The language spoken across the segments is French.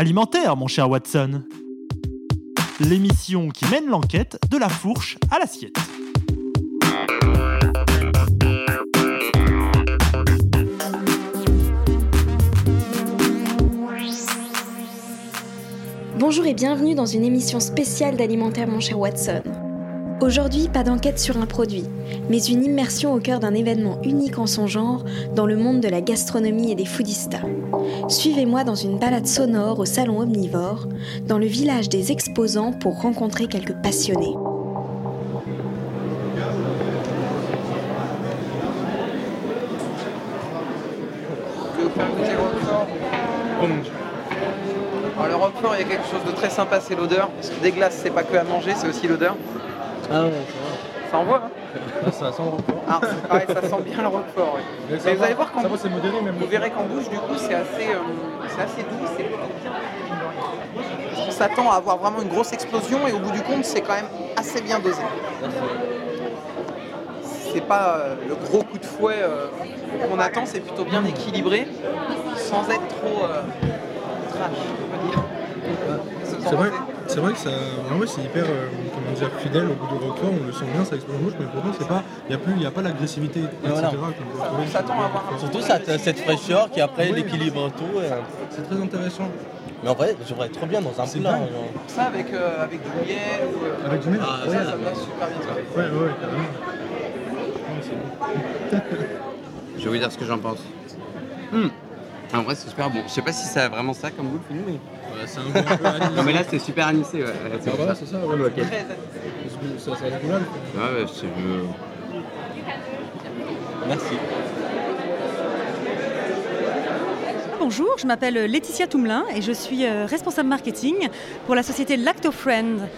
Alimentaire, mon cher Watson. L'émission qui mène l'enquête de la fourche à l'assiette. Bonjour et bienvenue dans une émission spéciale d'Alimentaire mon cher Watson. Aujourd'hui, pas d'enquête sur un produit, mais une immersion au cœur d'un événement unique en son genre dans le monde de la gastronomie et des foodistas. Suivez-moi dans une balade sonore au salon omnivore, dans le village des exposants pour rencontrer quelques passionnés. Alors il y a quelque chose de très sympa, c'est l'odeur. Parce que des glaces, c'est pas que à manger, c'est aussi l'odeur. Ah ouais, Ça envoie, hein ça, ça sent le roquefort. Ah, ça sent bien le roquefort. ouais. Mais vous allez voir modéré même. vous verrez qu'en bouche, du coup, c'est assez, euh, c'est assez doux, c'est bien. On s'attend à avoir vraiment une grosse explosion et au bout du compte, c'est quand même assez bien dosé. C'est pas euh, le gros coup de fouet euh, qu'on attend, c'est plutôt bien équilibré, sans être trop euh, trash, on peut dire. C'est vrai, c'est vrai que ça, en vrai, c'est hyper, euh, comment dire, fidèle au goût du roquefort. On le sent bien, ça explose en bouche, mais pourtant c'est pas, il y a plus, il a pas l'agressivité, etc. voilà. On s'attend à avoir. Surtout ça, t'as cette fraîcheur qui après Oui. l'équilibre tout. et, euh, C'est très intéressant. Mais en vrai, j'aimerais trop bien dans un C'est plat. genre. Ça avec, euh, avec du miel ou. euh, Avec du miel. Ah, ça, ouais, ça me va super bien. Ouais, ouais, ouais, carrément. Ouais, c'est bon. Je vais vous dire ce que j'en pense. Hmm. En vrai, c'est super bon. Je sais pas si ça a vraiment ça comme goût, mais... Ouais, c'est un goût un peu anisé. Non, mais là, c'est super anisé, ouais. Ouais, c'est Ah ça. c'est ça, ouais. Ok. Très Ça, ça reste goûtable. Ouais, ouais, c'est... euh, Merci. Bonjour, je m'appelle Laetitia Toumelin et je suis euh, responsable marketing pour la société LactoFriend.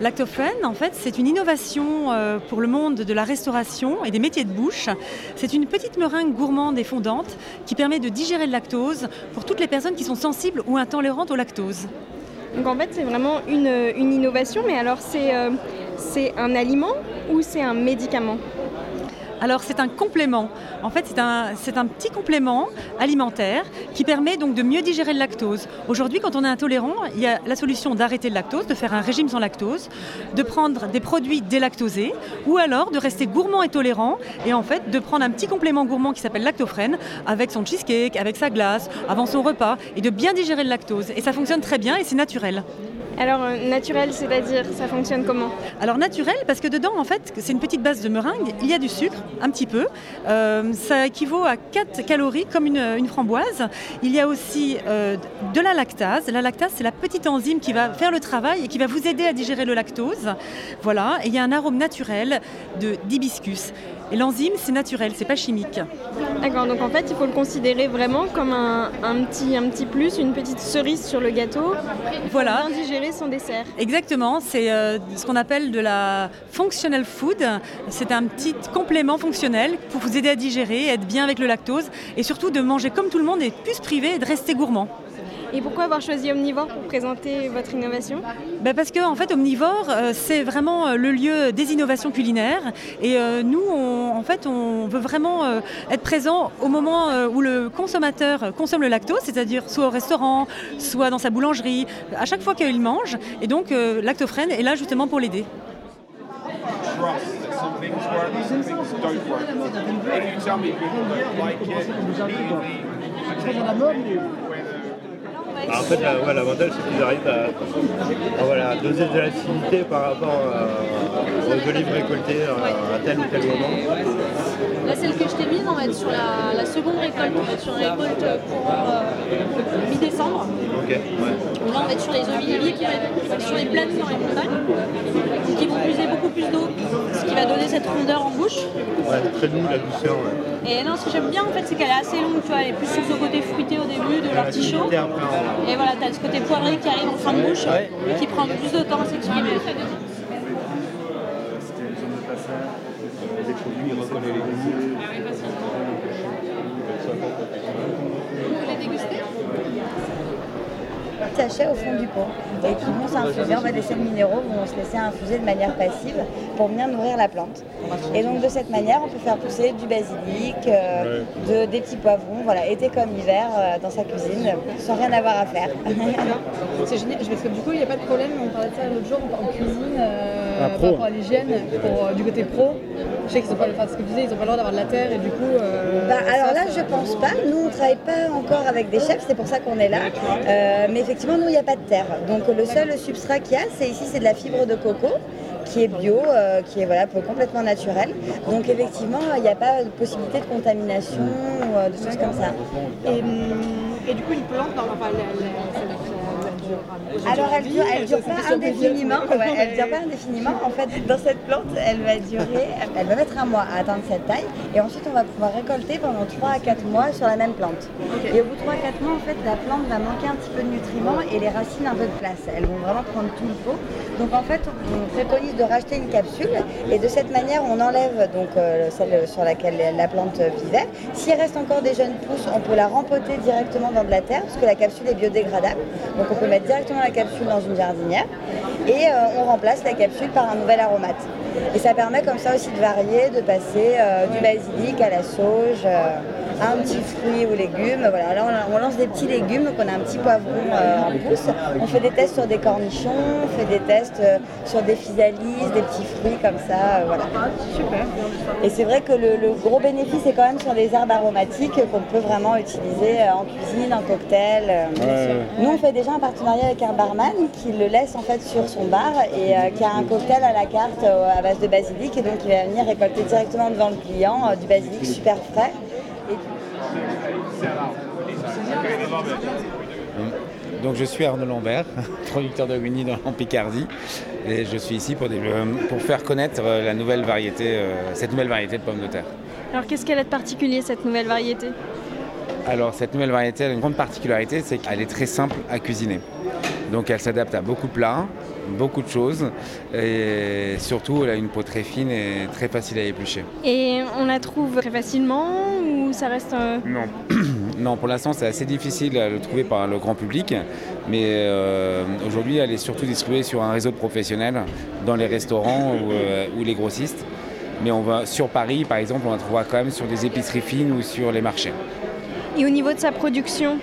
LactoFriend, en fait, c'est une innovation euh, pour le monde de la restauration et des métiers de bouche. C'est une petite meringue gourmande et fondante qui permet de digérer le lactose pour toutes les personnes qui sont sensibles ou intolérantes au lactose. Donc en fait, c'est vraiment une, innovation, mais alors c'est euh, c'est un aliment ou c'est un médicament? Alors c'est un complément. En fait, c'est un, petit complément alimentaire qui permet donc de mieux digérer le lactose. Aujourd'hui, quand on est intolérant, il y a la solution d'arrêter le lactose, de faire un régime sans lactose, de prendre des produits délactosés ou alors de rester gourmand et tolérant et en fait de prendre un petit complément gourmand qui s'appelle lactofrène avec son cheesecake, avec sa glace, avant son repas et de bien digérer le lactose. Et ça fonctionne très bien et c'est naturel. Alors euh, naturel, c'est-à-dire ça fonctionne comment Alors naturel parce que dedans en fait c'est une petite base de meringue, il y a du sucre un petit peu, Euh, ça équivaut à 4 calories comme une, framboise. Il y a aussi euh, de la lactase. La lactase c'est la petite enzyme qui va faire le travail et qui va vous aider à digérer le lactose. Voilà, et il y a un arôme naturel de d'hibiscus. Et l'enzyme c'est naturel, c'est pas chimique. D'accord, donc en fait, il faut le considérer vraiment comme un, un petit, un petit plus, une petite cerise sur le gâteau, Voilà. bien digérer son dessert. Exactement, c'est euh, ce qu'on appelle de la functional food. C'est un petit complément fonctionnel pour vous aider à digérer, être bien avec le lactose et surtout de manger comme tout le monde et plus se priver et de rester gourmand. Et pourquoi avoir choisi Omnivore pour présenter votre innovation Ben parce que en fait Omnivore euh, c'est vraiment euh, le lieu des innovations culinaires et euh, nous on, en fait on veut vraiment euh, être présent au moment euh, où le consommateur consomme le lactose, c'est-à-dire soit au restaurant, soit dans sa boulangerie, à chaque fois qu'il mange et donc euh, Lactofren est là justement pour l'aider. Alors, en fait, la- ouais, l'avantage, c'est qu'ils arrivent à, à, voilà, doser de l'acidité par rapport euh, aux olives récoltées euh, à tel ou tel moment. Là, celle que je t'ai mise, on va être sur la, la seconde récolte. On va être sur une récolte pour euh, mi-décembre. Ouais. Là, on va être sur les oliviers qui vont être sur les plaines dans les montagnes, qui vont puiser beaucoup plus d'eau, ce qui va donner cette rondeur en bouche. Ouais, très doux, la douceur. Ouais. Et non, ce que j'aime bien, en fait, c'est qu'elle est assez longue. Tu vois, elle est plus sur ce côté fruité au début de l'artichaut. En- Et voilà, t'as ce côté poivré qui arrive en fin de bouche, Ouais. qui prend plus de temps à s'exprimer. des produits, on reconnaît les goûts. Sachets au fond du pot et qui vont s'infuser. En fait, les sels minéraux vont se laisser infuser de manière passive pour venir nourrir la plante. Et donc de cette manière, on peut faire pousser du basilic, euh, de, des petits poivrons, voilà, été comme hiver euh, dans sa cuisine, sans rien avoir à faire. C'est génial, parce que du coup, il n'y a pas de problème, on parlait de ça l'autre jour en cuisine, euh, Ah, par rapport à l'hygiène, pour, euh, du côté pro. Je sais qu'ils ont pas, enfin, ce que tu disais, ils n'ont pas le droit d'avoir de la terre et du coup. euh, Bah, alors ça, là, ça- je pense pas. Nous, on travaille pas encore avec des chefs, c'est pour ça qu'on est là. Euh, mais effectivement, nous, il n'y a pas de terre. Donc le seul substrat qu'il y a, c'est ici, c'est de la fibre de coco qui est bio, euh, qui est voilà, complètement naturel. Donc effectivement, il n'y a pas de possibilité de contamination ou de choses comme ça. Et, hum, et du coup, une plante, enfin, la- la- ça- ça- elle dure- enfin, Alors elle dure, elle dure pas indéfiniment. ouais, elle dure pas indéfiniment. En fait, dans cette plante, elle va durer, elle va mettre un mois à atteindre cette taille, et ensuite on va pouvoir récolter pendant 3 à 4 mois sur la même plante. Et au bout de 3 à 4 mois, en fait, la plante va manquer un petit peu de nutriments et les racines un peu de place. Elles vont vraiment prendre tout le pot. Donc en fait, on préconise de racheter une capsule, et de cette manière, on enlève donc euh, celle sur laquelle la plante vivait. S'il reste encore des jeunes pousses, on peut la rempoter directement dans de la terre, parce que la capsule est biodégradable. Donc on peut mettre directement la capsule dans une jardinière et euh, on remplace la capsule par un nouvel aromate. Et ça permet comme ça aussi de varier, de passer euh, du basilic à la sauge, euh, un petit fruit ou légume. Voilà, là on, lance des petits légumes, donc on a un petit poivron euh, en pousse. On fait des tests sur des cornichons, on fait des tests euh, sur des physalises, des petits fruits comme ça. euh, voilà. Super. Et c'est vrai que le, le gros bénéfice est quand même sur les herbes aromatiques qu'on peut vraiment utiliser en cuisine, en cocktail. Ouais, Nous, on fait déjà un partenariat avec un barman qui le laisse en fait sur son bar et euh, qui a un cocktail à la carte euh, à base de basilic et donc il va venir récolter directement devant le client euh, du basilic super frais. Donc je suis Arnaud Lambert, producteur de Winnie dans en Picardie, et je suis ici pour, des- euh, pour faire connaître euh, la nouvelle variété, euh, cette nouvelle variété de pommes de terre. Alors qu'est-ce qu'elle a de particulier cette nouvelle variété? Alors cette nouvelle variété elle a une grande particularité, c'est qu'elle est très simple à cuisiner. Donc elle s'adapte à beaucoup de plats, beaucoup de choses, et surtout elle a une peau très fine et très facile à éplucher. Et on la trouve très facilement ou ça reste euh, Non. non, pour l'instant, c'est assez difficile à le trouver par le grand public, mais euh, aujourd'hui, elle est surtout distribuée sur un réseau de professionnels dans les restaurants ou, euh, ou les grossistes. Mais on va sur Paris, par exemple, on la trouvera quand même sur des épiceries fines ou sur les marchés. Et au niveau de sa production,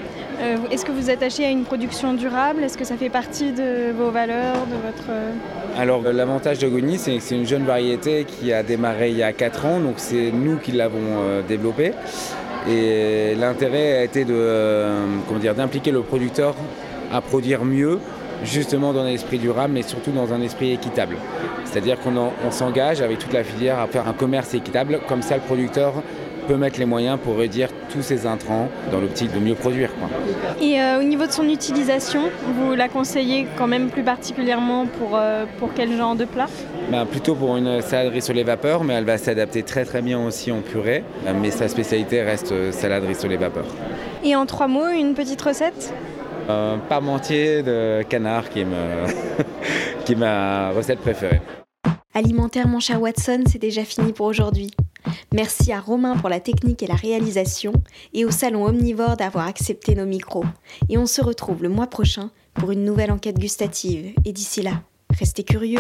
euh, est-ce que vous attaché à une production durable? Est-ce que ça fait partie de vos valeurs, de votre... euh, Alors euh, l'avantage de Goni, c'est que c'est une jeune variété qui a démarré il y a 4 ans, donc c'est nous qui l'avons développée. Et l'intérêt a été d'impliquer le producteur à produire mieux, justement dans un esprit durable, mais surtout dans un esprit équitable. C'est-à-dire qu'on en- on s'engage avec toute la filière à faire un commerce équitable, comme ça le producteur peut mettre les moyens pour réduire tous ses intrants dans l'optique de mieux produire. quoi. Et euh, au niveau de son utilisation, vous la conseillez quand même plus particulièrement pour, euh, pour quel genre de plat? Ben, plutôt pour une salade rissolée vapeur, mais elle va s'adapter très très bien aussi en purée. Euh, Mais sa spécialité reste euh, salade rissolée vapeur. Et en trois mots, une petite recette? Un parmentier de canard qui est, me- qui est ma recette préférée. Alimentaire mon cher Watson, c'est déjà fini pour aujourd'hui. Merci à Romain pour la technique et la réalisation, et au Salon Omnivore d'avoir accepté nos micros. Et on se retrouve le mois prochain pour une nouvelle enquête gustative. Et d'ici là, restez curieux.